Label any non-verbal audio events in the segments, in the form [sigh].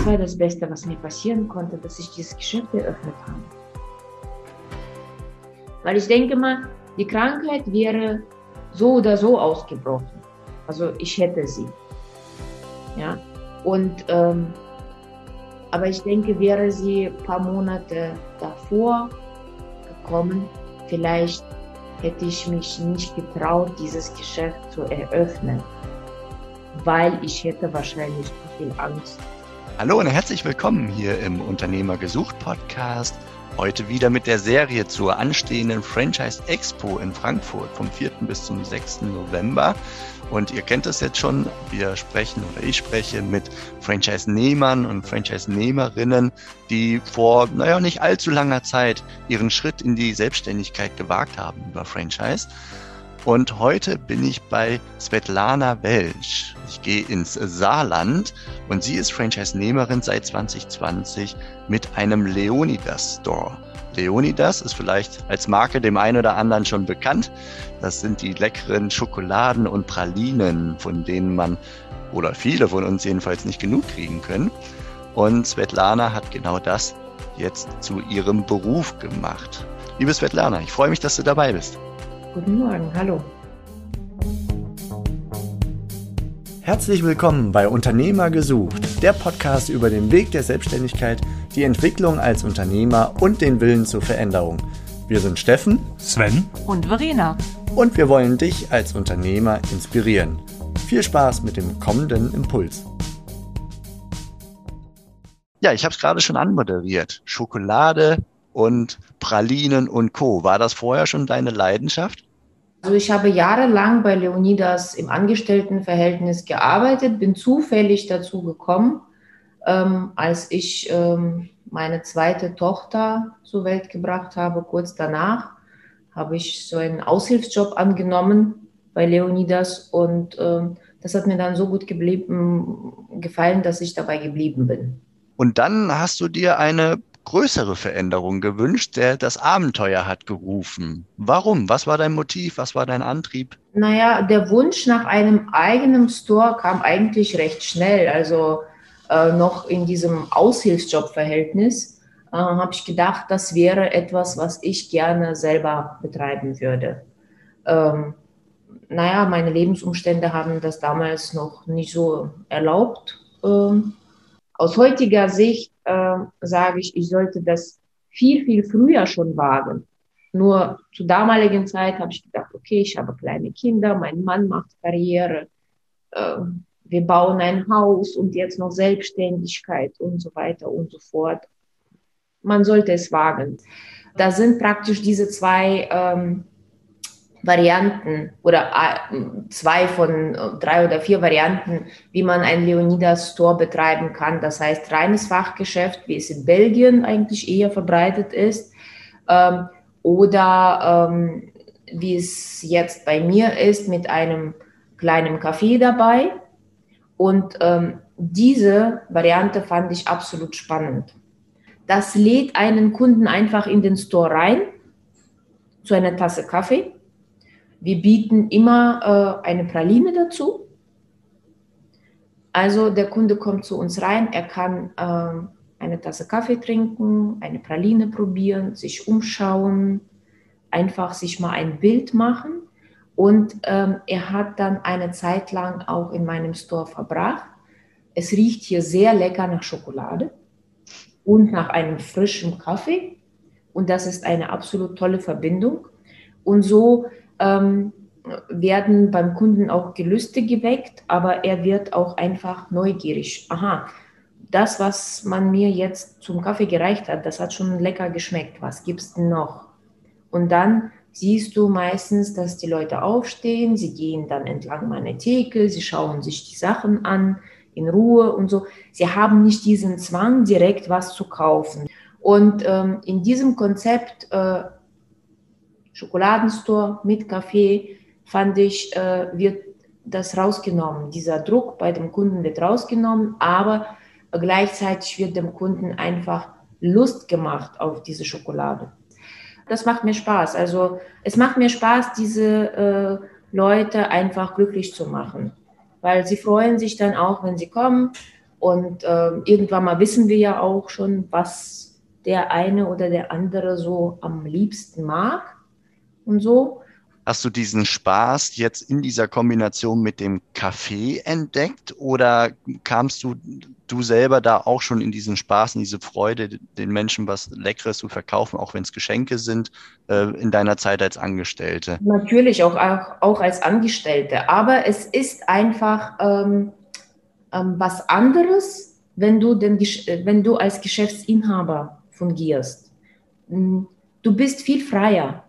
das war das Beste, was mir passieren konnte, dass ich dieses Geschäft eröffnet habe. Weil ich denke mal, die Krankheit wäre so oder so ausgebrochen. Also ich hätte sie. Ja. Und ähm, aber ich denke, wäre sie ein paar Monate davor gekommen, vielleicht hätte ich mich nicht getraut, dieses Geschäft zu eröffnen, weil ich hätte wahrscheinlich zu viel Angst. Hallo und herzlich willkommen hier im Unternehmer gesucht Podcast. Heute wieder mit der Serie zur anstehenden Franchise Expo in Frankfurt vom 4. bis zum 6. November. Und ihr kennt es jetzt schon, wir sprechen oder ich spreche mit Franchise-Nehmern und Franchise-Nehmerinnen, die vor, naja, nicht allzu langer Zeit ihren Schritt in die Selbstständigkeit gewagt haben über Franchise. Und heute bin ich bei Svetlana Welsch. Ich gehe ins Saarland und sie ist Franchise-Nehmerin seit 2020 mit einem Leonidas Store. Leonidas ist vielleicht als Marke dem einen oder anderen schon bekannt. Das sind die leckeren Schokoladen und Pralinen, von denen man oder viele von uns jedenfalls nicht genug kriegen können. Und Svetlana hat genau das jetzt zu ihrem Beruf gemacht. Liebe Svetlana, ich freue mich, dass du dabei bist. Guten Morgen, hallo. Herzlich willkommen bei Unternehmer gesucht, der Podcast über den Weg der Selbstständigkeit, die Entwicklung als Unternehmer und den Willen zur Veränderung. Wir sind Steffen, Sven und Verena. Und wir wollen dich als Unternehmer inspirieren. Viel Spaß mit dem kommenden Impuls. Ja, ich habe es gerade schon anmoderiert. Schokolade und Pralinen und Co. War das vorher schon deine Leidenschaft? Also ich habe jahrelang bei Leonidas im Angestelltenverhältnis gearbeitet, bin zufällig dazu gekommen, ähm, als ich ähm, meine zweite Tochter zur Welt gebracht habe. Kurz danach habe ich so einen Aushilfsjob angenommen bei Leonidas und ähm, das hat mir dann so gut geblieben, gefallen, dass ich dabei geblieben bin. Und dann hast du dir eine größere Veränderung gewünscht, der das Abenteuer hat gerufen. Warum? Was war dein Motiv? Was war dein Antrieb? Naja, der Wunsch nach einem eigenen Store kam eigentlich recht schnell. Also äh, noch in diesem Aushilfsjobverhältnis äh, habe ich gedacht, das wäre etwas, was ich gerne selber betreiben würde. Ähm, naja, meine Lebensumstände haben das damals noch nicht so erlaubt. Ähm, aus heutiger Sicht äh, sage ich, ich sollte das viel, viel früher schon wagen. Nur zur damaligen Zeit habe ich gedacht, okay, ich habe kleine Kinder, mein Mann macht Karriere, äh, wir bauen ein Haus und jetzt noch Selbstständigkeit und so weiter und so fort. Man sollte es wagen. Da sind praktisch diese zwei ähm, Varianten oder äh, zwei von äh, drei oder vier Varianten, wie man ein Leonidas Store betreiben kann. Das heißt reines Fachgeschäft, wie es in Belgien eigentlich eher verbreitet ist, ähm, oder ähm, wie es jetzt bei mir ist mit einem kleinen Café dabei. Und ähm, diese Variante fand ich absolut spannend. Das lädt einen Kunden einfach in den Store rein zu einer Tasse Kaffee wir bieten immer äh, eine Praline dazu. Also der Kunde kommt zu uns rein, er kann äh, eine Tasse Kaffee trinken, eine Praline probieren, sich umschauen, einfach sich mal ein Bild machen. Und ähm, er hat dann eine Zeit lang auch in meinem Store verbracht. Es riecht hier sehr lecker nach Schokolade und nach einem frischen Kaffee. Und das ist eine absolut tolle Verbindung. Und so ähm, werden beim Kunden auch Gelüste geweckt, aber er wird auch einfach neugierig. Aha, das, was man mir jetzt zum Kaffee gereicht hat, das hat schon lecker geschmeckt. Was gibt's denn noch? Und dann siehst du meistens, dass die Leute aufstehen, sie gehen dann entlang meiner Theke, sie schauen sich die Sachen an in Ruhe und so. Sie haben nicht diesen Zwang, direkt was zu kaufen. Und ähm, in diesem Konzept äh, Schokoladenstore mit Kaffee, fand ich, äh, wird das rausgenommen. Dieser Druck bei dem Kunden wird rausgenommen, aber gleichzeitig wird dem Kunden einfach Lust gemacht auf diese Schokolade. Das macht mir Spaß. Also es macht mir Spaß, diese äh, Leute einfach glücklich zu machen, weil sie freuen sich dann auch, wenn sie kommen, Und äh, irgendwann mal wissen wir ja auch schon, was der eine oder der andere so am liebsten mag und so. Hast du diesen Spaß jetzt in dieser Kombination mit dem Kaffee entdeckt oder kamst du, du selber da auch schon in diesen Spaß, in diese Freude, den Menschen was Leckeres zu verkaufen, auch wenn es Geschenke sind, äh, in deiner Zeit als Angestellte? Natürlich, auch, auch, auch als Angestellte. Aber es ist einfach ähm, ähm, was anderes, wenn du, den, wenn du als Geschäftsinhaber fungierst. Hm, du bist viel freier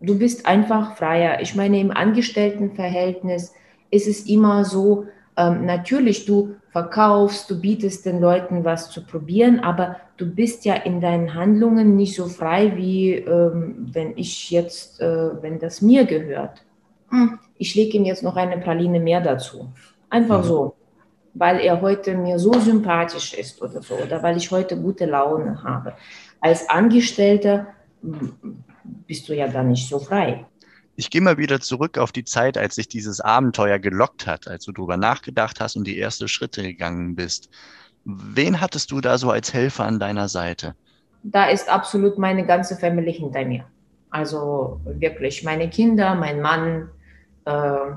du bist einfach freier. Ich meine, im Angestelltenverhältnis ist es immer so, ähm, natürlich, du verkaufst, du bietest den Leuten was zu probieren, aber du bist ja in deinen Handlungen nicht so frei, wie ähm, wenn ich jetzt, äh, wenn das mir gehört. Hm, ich lege ihm jetzt noch eine Praline mehr dazu. Einfach mhm. so, weil er heute mir so sympathisch ist oder so, oder weil ich heute gute Laune habe. Als Angestellter bist du ja dann nicht so frei. Ich gehe mal wieder zurück auf die Zeit, als sich dieses Abenteuer gelockt hat, als du darüber nachgedacht hast und die ersten Schritte gegangen bist. Wen hattest du da so als Helfer an deiner Seite? Da ist absolut meine ganze Familie hinter mir. Also wirklich meine Kinder, mein Mann, äh,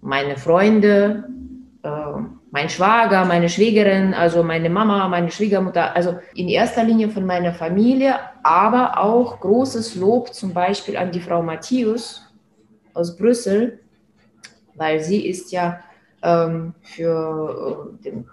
meine Freunde, mein Schwager, meine Schwägerin, also meine Mama, meine Schwiegermutter, also in erster Linie von meiner Familie, aber auch großes Lob zum Beispiel an die Frau Matthäus aus Brüssel, weil sie ist ja ähm, für äh, den,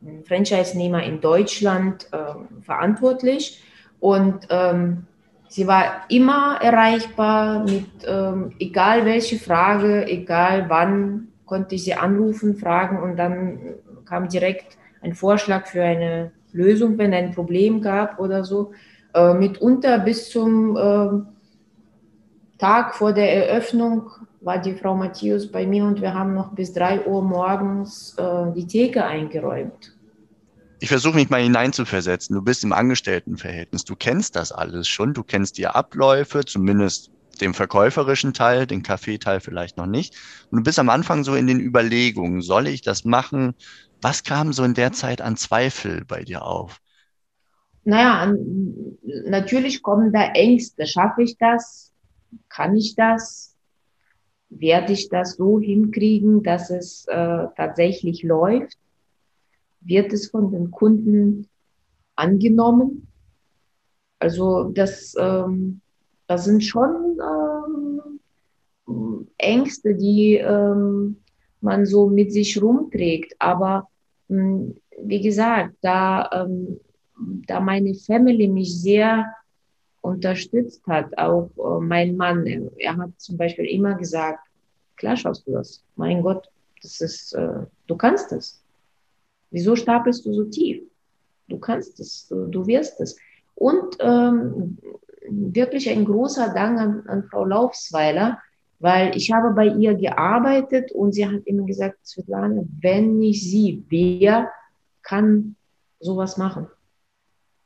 den Franchise-Nehmer in Deutschland äh, verantwortlich. Und ähm, sie war immer erreichbar mit ähm, egal welche Frage, egal wann, konnte ich sie anrufen, fragen und dann kam direkt ein Vorschlag für eine Lösung, wenn ein Problem gab oder so. Äh, mitunter bis zum äh, Tag vor der Eröffnung war die Frau Matthäus bei mir und wir haben noch bis drei Uhr morgens äh, die Theke eingeräumt. Ich versuche mich mal hineinzuversetzen. Du bist im Angestelltenverhältnis. Du kennst das alles schon. Du kennst die Abläufe, zumindest dem verkäuferischen Teil, den Kaffeeteil vielleicht noch nicht. Und du bist am Anfang so in den Überlegungen, soll ich das machen? Was kam so in der Zeit an Zweifel bei dir auf? Naja, natürlich kommen da Ängste. Schaffe ich das? Kann ich das? Werde ich das so hinkriegen, dass es äh, tatsächlich läuft? Wird es von den Kunden angenommen? Also das ähm, das sind schon ähm, Ängste, die ähm, man so mit sich rumträgt. Aber mh, hm, wie gesagt, da, ähm, da meine Family mich sehr unterstützt hat, auch äh, mein Mann, er, er, hat zum Beispiel immer gesagt, klar schaffst du das. Mein Gott, das ist, äh, du kannst es. Wieso stapelst du so tief? Du kannst es, du, du wirst es. Und ähm, wirklich ein großer Dank an, an Frau Laufsweiler, weil ich habe bei ihr gearbeitet und sie hat immer gesagt, Svetlana, wenn nicht sie, wer kann sowas machen?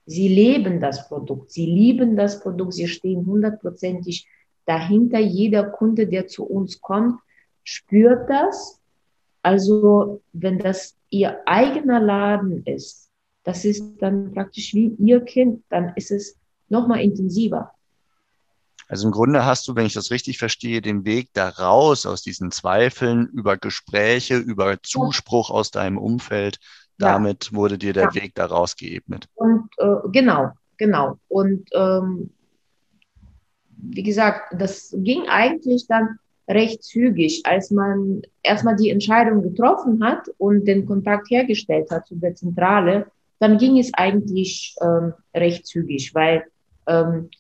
Sie leben das Produkt, sie lieben das Produkt, sie stehen hundertprozentig dahinter. Jeder Kunde, der zu uns kommt, spürt das. Also wenn das ihr eigener Laden ist, das ist dann praktisch wie ihr Kind, dann ist es nochmal intensiver. Also im Grunde hast du, wenn ich das richtig verstehe, den Weg da raus aus diesen Zweifeln über Gespräche, über Zuspruch aus deinem Umfeld. Damit ja. wurde dir der ja. Weg da raus geebnet. Und äh, genau, genau. Und ähm, wie gesagt, das ging eigentlich dann recht zügig, als man erstmal die Entscheidung getroffen hat und den Kontakt hergestellt hat zu der Zentrale, dann ging es eigentlich ähm, recht zügig, weil ähm,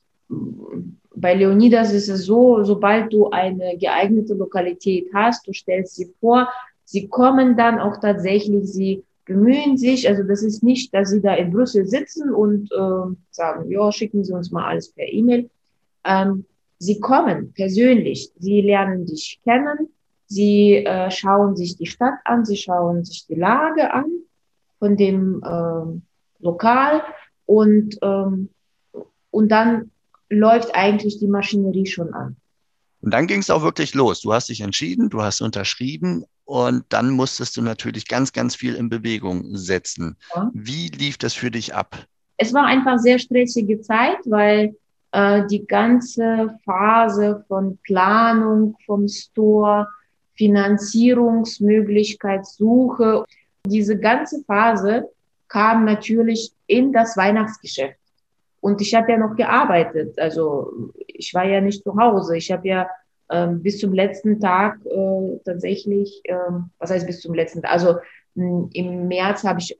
bei Leonidas ist es so, sobald du eine geeignete Lokalität hast, du stellst sie vor, sie kommen dann auch tatsächlich, sie bemühen sich, also das ist nicht, dass sie da in Brüssel sitzen und äh, sagen, ja, schicken Sie uns mal alles per E-Mail. Ähm, sie kommen persönlich, sie lernen dich kennen, sie äh, schauen sich die Stadt an, sie schauen sich die Lage an von dem äh, Lokal. Und ähm, und dann läuft eigentlich die Maschinerie schon an. Und dann ging es auch wirklich los. Du hast dich entschieden, du hast unterschrieben. Und dann musstest du natürlich ganz, ganz viel in Bewegung setzen. Ja. Wie lief das für dich ab? Es war einfach sehr stressige Zeit, weil äh, die ganze Phase von Planung vom Store, Finanzierungsmöglichkeitssuche, diese ganze Phase kam natürlich in das Weihnachtsgeschäft. Und ich habe ja noch gearbeitet. Also ich war ja nicht zu Hause. Ich habe ja ähm, bis zum letzten Tag äh, tatsächlich, ähm, was heißt bis zum letzten Tag? Also mh, im März habe ich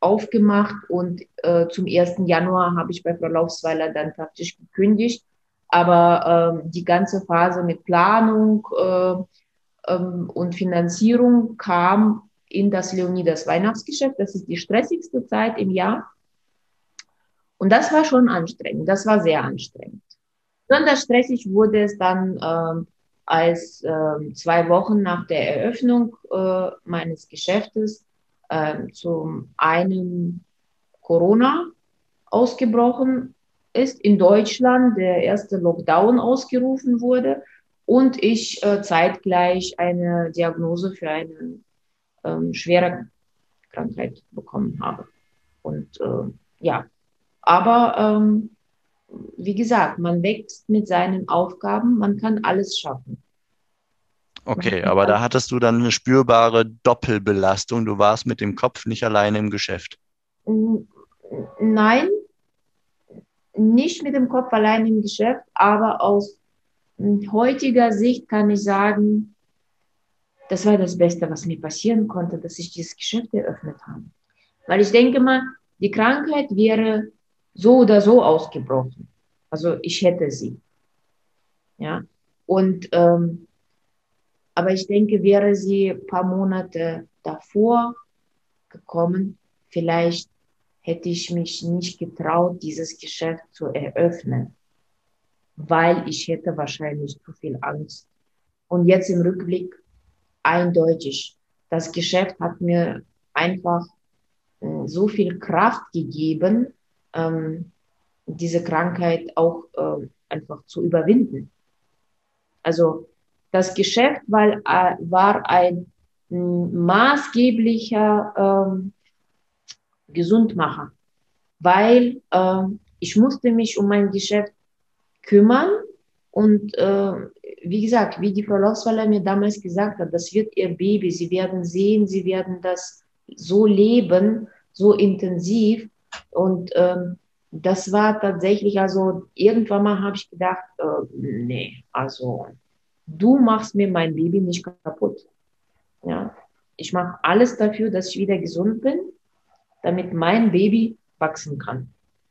aufgemacht und äh, zum 1. Januar habe ich bei Frau Laufsweiler dann praktisch gekündigt. Aber ähm, die ganze Phase mit Planung äh, ähm, und Finanzierung kam in das Leonidas Weihnachtsgeschäft. Das ist die stressigste Zeit im Jahr. Und das war schon anstrengend. Das war sehr anstrengend. Besonders stressig wurde es dann, ähm, als äh, zwei Wochen nach der Eröffnung äh, meines Geschäftes äh, zum einen Corona ausgebrochen ist, in Deutschland der erste Lockdown ausgerufen wurde und ich äh, zeitgleich eine Diagnose für eine ähm, schwere Krankheit bekommen habe. Und äh, ja, aber ähm, wie gesagt, man wächst mit seinen Aufgaben, man kann alles schaffen. Okay, aber da hattest du dann eine spürbare Doppelbelastung. Du warst mit dem Kopf nicht alleine im Geschäft. Nein, nicht mit dem Kopf allein im Geschäft, aber aus heutiger Sicht kann ich sagen, das war das Beste, was mir passieren konnte, dass ich dieses Geschäft eröffnet habe. Weil ich denke mal, die Krankheit wäre so oder so ausgebrochen. Also ich hätte sie. Ja. Und ähm, aber ich denke, wäre sie ein paar Monate davor gekommen, vielleicht hätte ich mich nicht getraut, dieses Geschäft zu eröffnen, weil ich hätte wahrscheinlich zu viel Angst. Und jetzt im Rückblick eindeutig, das Geschäft hat mir einfach äh, so viel Kraft gegeben, ähm, diese Krankheit auch äh, einfach zu überwinden. Also das Geschäft war, äh, war ein maßgeblicher ähm, Gesundmacher, weil äh, ich musste mich um mein Geschäft kümmern und äh, wie gesagt, wie die Frau Lauswaller mir damals gesagt hat, das wird ihr Baby, sie werden sehen, sie werden das so leben, so intensiv und ähm, das war tatsächlich, also irgendwann mal habe ich gedacht, äh, nee, also du machst mir mein Baby nicht kaputt. Ja, ich mache alles dafür, dass ich wieder gesund bin, damit mein Baby wachsen kann.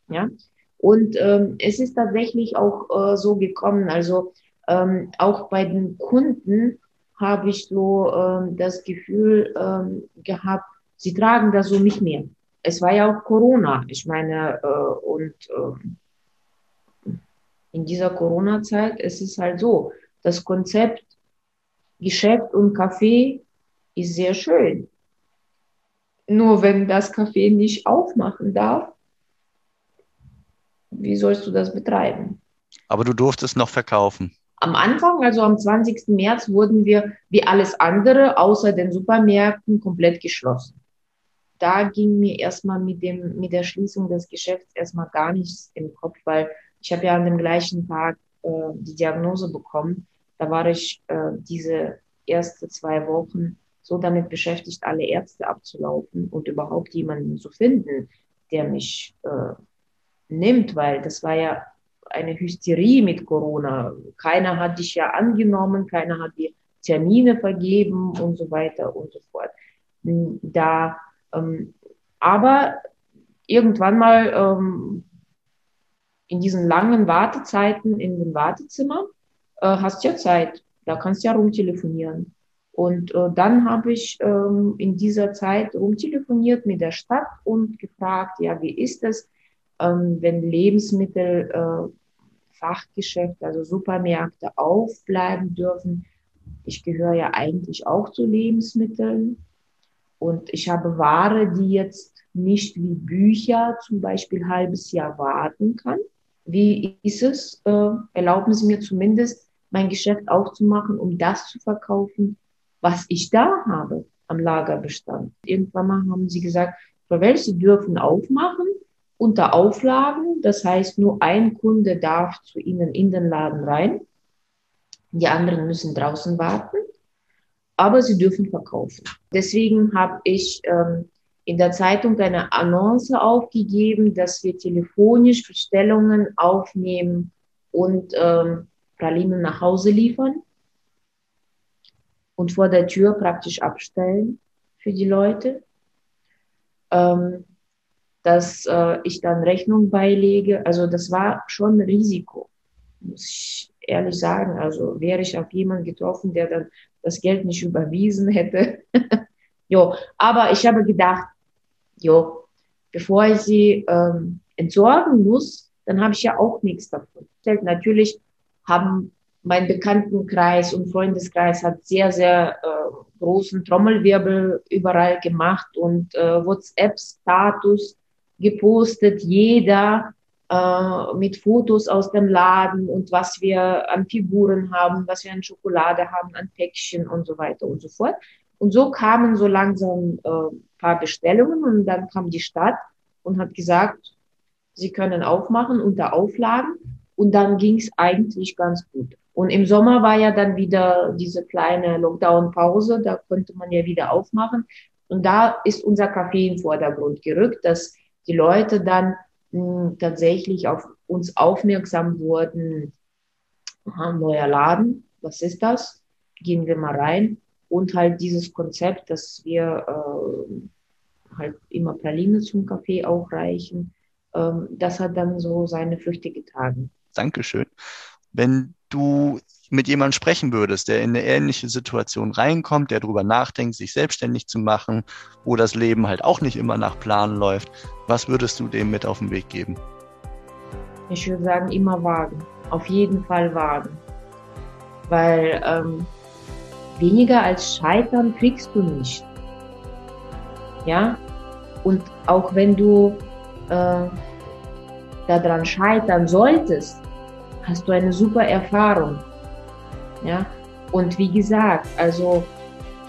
Ja, und ähm, es ist tatsächlich auch äh, so gekommen. Also ähm, auch bei den Kunden habe ich so ähm, das Gefühl ähm, gehabt, sie tragen das so nicht mehr. Es war ja auch Corona. Ich meine, äh, und äh, in dieser Corona-Zeit es ist halt so, das Konzept Geschäft und Café ist sehr schön. Nur wenn das Café nicht aufmachen darf, wie sollst du das betreiben? Aber du durftest noch verkaufen. Am Anfang, also am 20. März, wurden wir wie alles andere außer den Supermärkten komplett geschlossen. Da ging mir erstmal mit, dem, mit der Schließung des Geschäfts erstmal gar nichts im Kopf, weil ich habe ja an dem gleichen Tag äh, die Diagnose bekommen. Da war ich äh, diese erste zwei Wochen so damit beschäftigt, alle Ärzte abzulaufen und überhaupt jemanden zu finden, der mich äh, nimmt, weil das war ja eine Hysterie mit Corona. Keiner hat dich ja angenommen, keiner hat dir Termine vergeben und so weiter und so fort. Da, aber irgendwann mal ähm, in diesen langen Wartezeiten in dem Wartezimmer äh, hast ja Zeit, da kannst du ja rumtelefonieren. Und äh, dann habe ich ähm, in dieser Zeit rumtelefoniert mit der Stadt und gefragt, ja, wie ist es, ähm, wenn Lebensmittel, äh, Fachgeschäfte, also Supermärkte aufbleiben dürfen. Ich gehöre ja eigentlich auch zu Lebensmitteln und ich habe Ware, die jetzt nicht wie Bücher zum Beispiel ein halbes Jahr warten kann. Wie ist es? Äh, erlauben Sie mir zumindest, mein Geschäft aufzumachen, um das zu verkaufen, was ich da habe am Lagerbestand. Irgendwann mal haben sie gesagt, Frau Welch, Sie dürfen aufmachen unter Auflagen. Das heißt, nur ein Kunde darf zu Ihnen in den Laden rein. Die anderen müssen draußen warten, aber sie dürfen verkaufen. Deswegen habe ich ähm, in der Zeitung eine Annonce aufgegeben, dass wir telefonisch Bestellungen aufnehmen und ähm, Pralinen nach Hause liefern und vor der Tür praktisch abstellen für die Leute. Ähm, dass äh, ich dann Rechnung beilege. Also das war schon ein Risiko, muss ich ehrlich sagen. Also wäre ich auf jemanden getroffen, der dann das Geld nicht überwiesen hätte. [laughs] jo, aber ich habe gedacht, jo, bevor ich sie ähm, entsorgen muss, dann habe ich ja auch nichts davon. Natürlich haben mein Bekanntenkreis und Freundeskreis hat sehr, sehr äh, großen Trommelwirbel überall gemacht und äh, WhatsApp-Status gepostet, jeder äh, mit Fotos aus dem Laden und was wir an Figuren haben, was wir an Schokolade haben, an Päckchen und so weiter und so fort. Und so kamen so langsam äh, paar Bestellungen und dann kam die Stadt und hat gesagt, sie können aufmachen unter Auflagen und dann ging es eigentlich ganz gut. Und im Sommer war ja dann wieder diese kleine Lockdown-Pause, da konnte man ja wieder aufmachen. Und da ist unser Café im Vordergrund gerückt, dass die Leute dann tatsächlich auf uns aufmerksam wurden. Aha, neuer Laden, was ist das? Gehen wir mal rein. Und halt dieses Konzept, dass wir äh, halt immer Praline zum Kaffee auch reichen, ähm, das hat dann so seine Früchte getragen. Dankeschön. Wenn du mit jemandem sprechen würdest, der in eine ähnliche Situation reinkommt, der darüber nachdenkt, sich selbstständig zu machen, wo das Leben halt auch nicht immer nach Plan läuft, was würdest du dem mit auf den Weg geben? Ich würde sagen, immer wagen. Auf jeden Fall wagen. Weil ähm, weniger als Scheitern kriegst du nicht. Ja? Und auch wenn du äh, daran scheitern solltest, hast du eine super Erfahrung. Ja? Und wie gesagt, also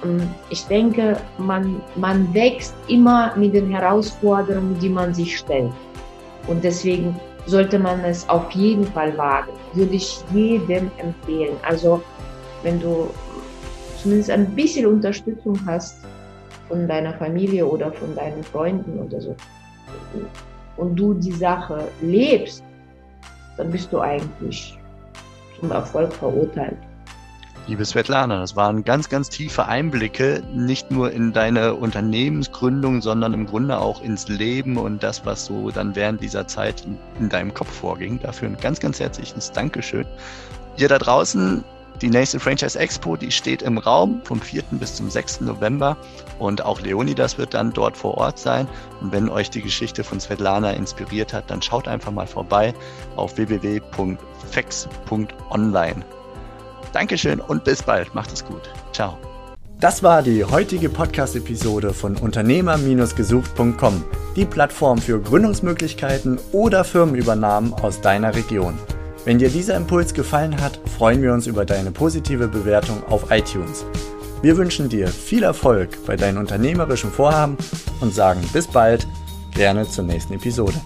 ähm, ich denke, man, man wächst immer mit den Herausforderungen, die man sich stellt. Und deswegen sollte man es auf jeden Fall wagen. Würde ich jedem empfehlen. Also, wenn du zumindest ein bisschen Unterstützung hast von deiner Familie oder von deinen Freunden oder so, und du die Sache lebst, dann bist du eigentlich zum Erfolg verurteilt. Liebe Svetlana, das waren ganz, ganz tiefe Einblicke, nicht nur in deine Unternehmensgründung, sondern im Grunde auch ins Leben und das, was so dann während dieser Zeit in deinem Kopf vorging. Dafür ein ganz, ganz herzliches Dankeschön. Ihr da draußen, die nächste Franchise Expo, die steht im Raum vom 4. bis zum 6. November und auch Leonidas wird dann dort vor Ort sein. Und wenn euch die Geschichte von Svetlana inspiriert hat, dann schaut einfach mal vorbei auf www.fex.online. Dankeschön und bis bald. Macht es gut. Ciao. Das war die heutige Podcast-Episode von Unternehmer-gesucht.com, die Plattform für Gründungsmöglichkeiten oder Firmenübernahmen aus deiner Region. Wenn dir dieser Impuls gefallen hat, freuen wir uns über deine positive Bewertung auf iTunes. Wir wünschen dir viel Erfolg bei deinen unternehmerischen Vorhaben und sagen bis bald, gerne zur nächsten Episode.